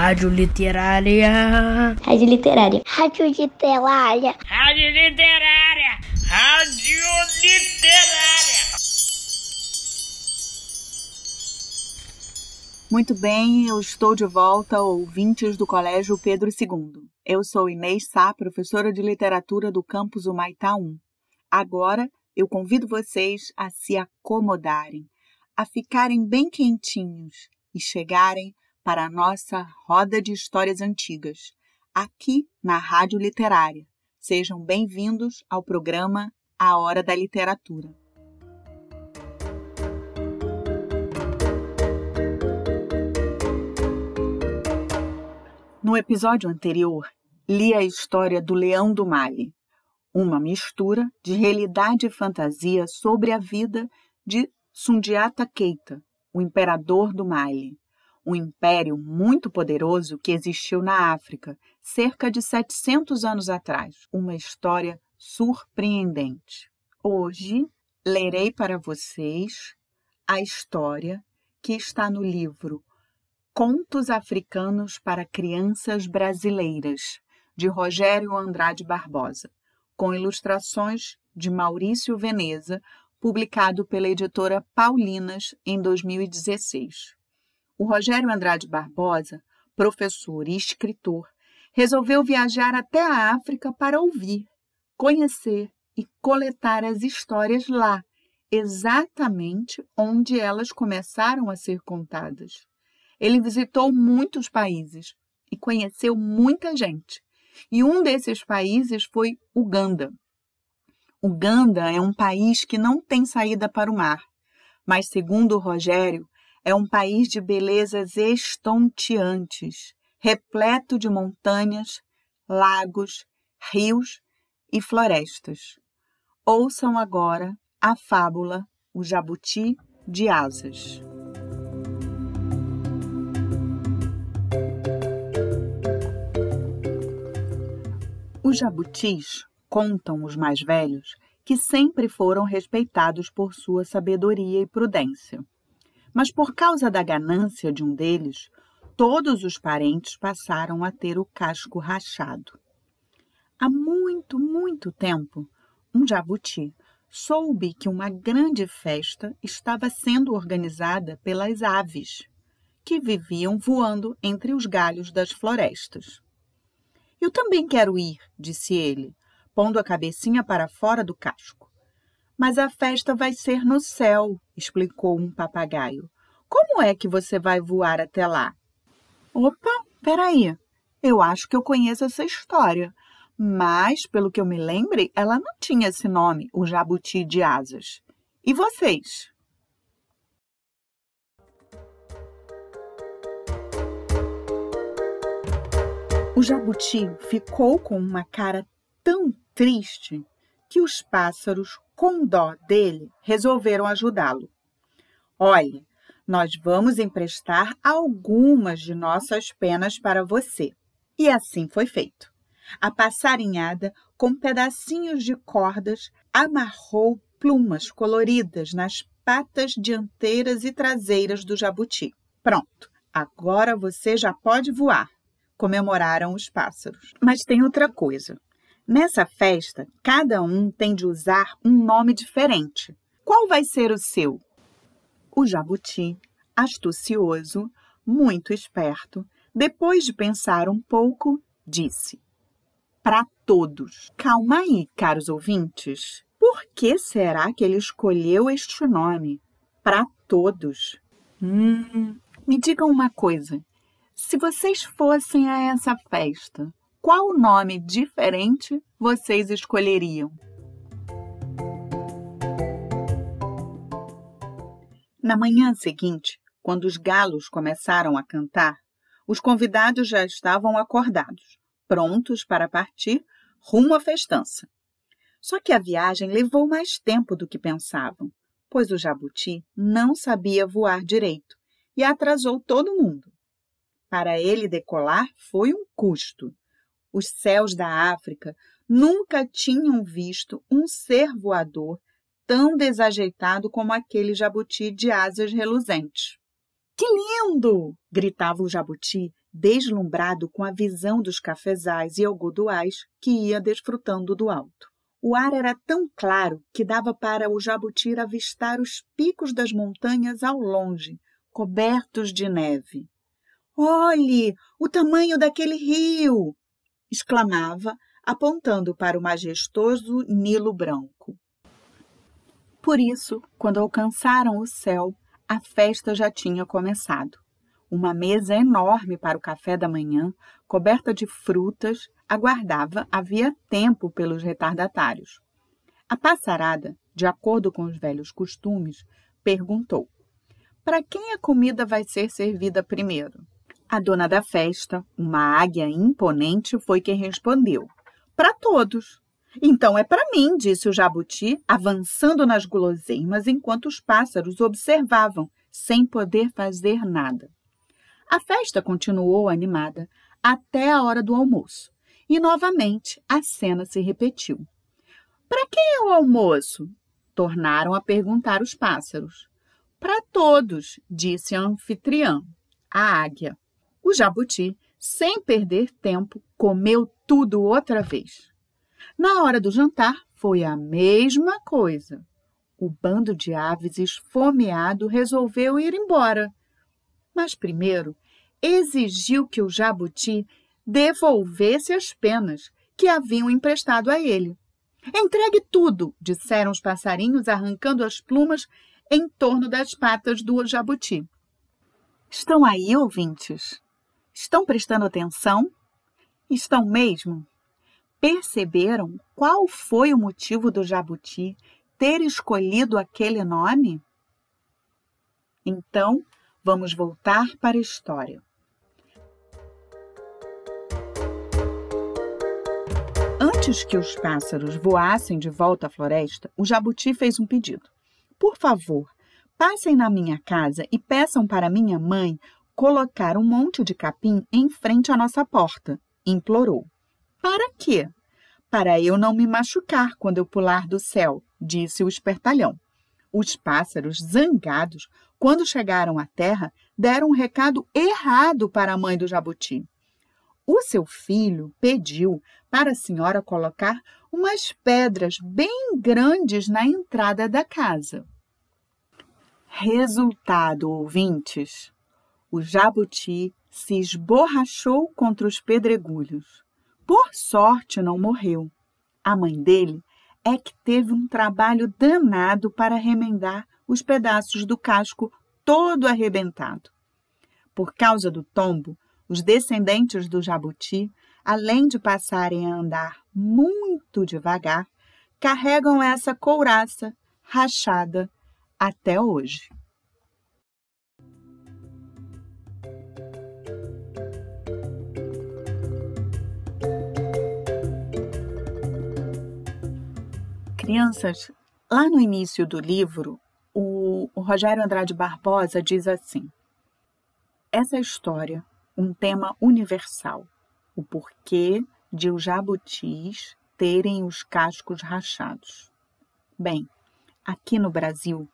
Rádio Literária. Rádio Literária. Rádio Literária. Rádio Literária. Rádio Literária. Muito bem, eu estou de volta, ouvintes do Colégio Pedro II. Eu sou Inês Sá, professora de literatura do campus Humaitá 1. Agora, eu convido vocês a se acomodarem, a ficarem bem quentinhos e chegarem para a nossa roda de histórias antigas, aqui na Rádio Literária. Sejam bem-vindos ao programa A Hora da Literatura. No episódio anterior, li a história do Leão do Mali, uma mistura de realidade e fantasia sobre a vida de Sundiata Keita, o imperador do Mali, um império muito poderoso que existiu na África cerca de 700 anos atrás. Uma história surpreendente. Hoje lerei para vocês a história que está no livro Contos Africanos para Crianças Brasileiras, de Rogério Andrade Barbosa com ilustrações de Maurício Veneza, publicado pela editora Paulinas em 2016. O Rogério Andrade Barbosa, professor e escritor, resolveu viajar até a África para ouvir, conhecer e coletar as histórias lá, exatamente onde elas começaram a ser contadas. Ele visitou muitos países e conheceu muita gente e um desses países foi Uganda. Uganda é um país que não tem saída para o mar, mas, segundo o Rogério, é um país de belezas estonteantes, repleto de montanhas, lagos, rios e florestas. Ouçam agora a fábula O Jabuti de Asas. Os jabutis, contam os mais velhos, que sempre foram respeitados por sua sabedoria e prudência. Mas por causa da ganância de um deles, todos os parentes passaram a ter o casco rachado. Há muito, muito tempo, um jabuti soube que uma grande festa estava sendo organizada pelas aves, que viviam voando entre os galhos das florestas. Eu também quero ir, disse ele, pondo a cabecinha para fora do casco. Mas a festa vai ser no céu, explicou um papagaio. Como é que você vai voar até lá? Opa, peraí. Eu acho que eu conheço essa história. Mas, pelo que eu me lembre, ela não tinha esse nome, o jabuti de asas. E vocês? O jabuti ficou com uma cara tão triste que os pássaros, com dó dele, resolveram ajudá-lo. Olhe, nós vamos emprestar algumas de nossas penas para você. E assim foi feito. A passarinhada, com pedacinhos de cordas, amarrou plumas coloridas nas patas dianteiras e traseiras do jabuti. Pronto, agora você já pode voar comemoraram os pássaros. Mas tem outra coisa. Nessa festa, cada um tem de usar um nome diferente. Qual vai ser o seu? O jabuti, astucioso, muito esperto, depois de pensar um pouco, disse: Para todos. Calma aí, caros ouvintes. Por que será que ele escolheu este nome? Para todos. Hum, me digam uma coisa: se vocês fossem a essa festa, qual nome diferente vocês escolheriam? Na manhã seguinte, quando os galos começaram a cantar, os convidados já estavam acordados, prontos para partir rumo à festança. Só que a viagem levou mais tempo do que pensavam, pois o jabuti não sabia voar direito e atrasou todo mundo. Para ele decolar foi um custo. Os céus da África nunca tinham visto um ser voador tão desajeitado como aquele jabuti de asas reluzentes. Que lindo! gritava o jabuti, deslumbrado com a visão dos cafezais e algodoais que ia desfrutando do alto. O ar era tão claro que dava para o jabuti avistar os picos das montanhas ao longe, cobertos de neve. Olhe o tamanho daquele rio! Exclamava, apontando para o majestoso Nilo branco. Por isso, quando alcançaram o céu, a festa já tinha começado. Uma mesa enorme para o café da manhã, coberta de frutas, aguardava havia tempo pelos retardatários. A passarada, de acordo com os velhos costumes, perguntou: Para quem a comida vai ser servida primeiro? A dona da festa, uma águia imponente, foi quem respondeu: Para todos. Então é para mim, disse o jabuti, avançando nas guloseimas enquanto os pássaros observavam, sem poder fazer nada. A festa continuou animada até a hora do almoço, e novamente a cena se repetiu. Para quem é o almoço? Tornaram a perguntar os pássaros. Para todos, disse a anfitriã, a águia. O jabuti, sem perder tempo, comeu tudo outra vez. Na hora do jantar, foi a mesma coisa. O bando de aves esfomeado resolveu ir embora. Mas primeiro exigiu que o jabuti devolvesse as penas que haviam emprestado a ele. Entregue tudo, disseram os passarinhos, arrancando as plumas em torno das patas do jabuti. Estão aí, ouvintes? Estão prestando atenção? Estão mesmo? Perceberam qual foi o motivo do jabuti ter escolhido aquele nome? Então, vamos voltar para a história. Antes que os pássaros voassem de volta à floresta, o jabuti fez um pedido. Por favor, passem na minha casa e peçam para minha mãe colocar um monte de capim em frente à nossa porta, implorou. Para quê? Para eu não me machucar quando eu pular do céu, disse o espertalhão. Os pássaros, zangados, quando chegaram à terra, deram um recado errado para a mãe do jabuti. O seu filho pediu para a senhora colocar umas pedras bem grandes na entrada da casa. Resultado, ouvintes: o jabuti se esborrachou contra os pedregulhos. Por sorte, não morreu. A mãe dele é que teve um trabalho danado para remendar os pedaços do casco todo arrebentado. Por causa do tombo, os descendentes do jabuti, além de passarem a andar muito devagar, carregam essa couraça rachada até hoje. Crianças, lá no início do livro, o, Rogério Andrade Barbosa diz assim: essa história um tema universal: o porquê de os jabutis terem os cascos rachados. Bem, aqui no Brasil,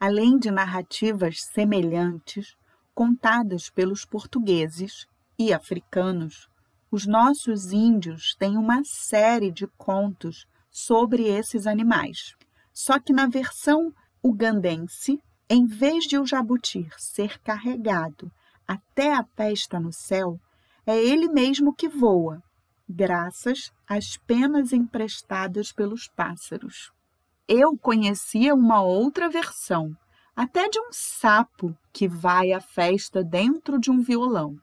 além de narrativas semelhantes contadas pelos portugueses e africanos, os nossos índios têm uma série de contos sobre esses animais. Só que na versão ugandense, em vez de o jabuti ser carregado até a festa no céu, é ele mesmo que voa, graças às penas emprestadas pelos pássaros. Eu conhecia uma outra versão, até de um sapo que vai à festa dentro de um violão.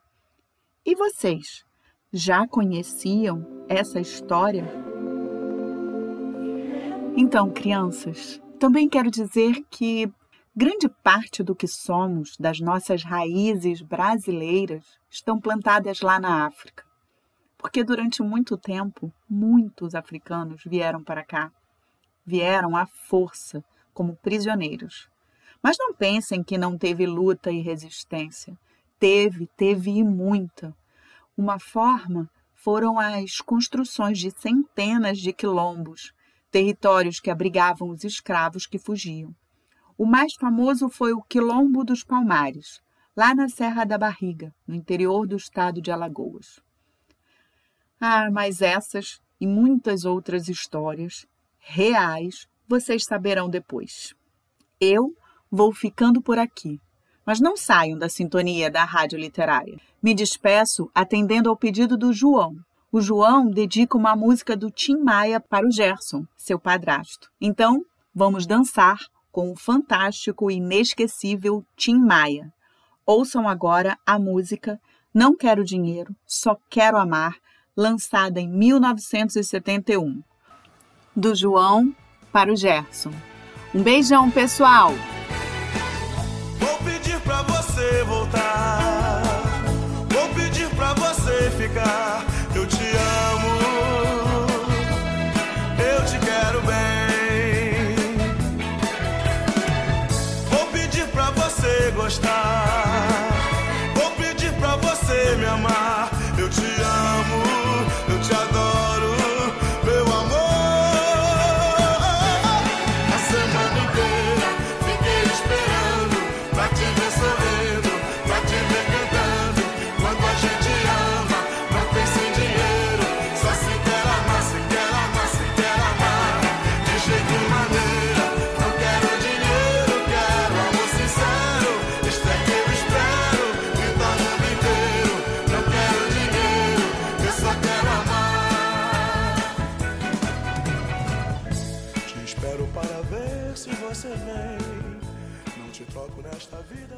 E vocês, já conheciam essa história? Então, crianças, também quero dizer que Grande parte do que somos, das nossas raízes brasileiras, estão plantadas lá na África. Porque durante muito tempo, muitos africanos vieram para cá. Vieram à força, como prisioneiros. Mas não pensem que não teve luta e resistência. Teve, teve e muita. Uma forma foram as construções de centenas de quilombos, territórios que abrigavam os escravos que fugiam. O mais famoso foi o Quilombo dos Palmares, lá na Serra da Barriga, no interior do estado de Alagoas. Ah, mas essas e muitas outras histórias reais vocês saberão depois. Eu vou ficando por aqui, mas não saiam da sintonia da Rádio Literária. Me despeço atendendo ao pedido do João. O João dedica uma música do Tim Maia para o Gerson, seu padrasto. Então, vamos dançar com o fantástico e inesquecível Tim Maia. Ouçam agora a música Não Quero Dinheiro, Só Quero Amar, lançada em 1971. Do João para o Gerson. Um beijão, pessoal! Vou pedir pra você voltar. Vou pedir pra você ficar. Você troco nesta vida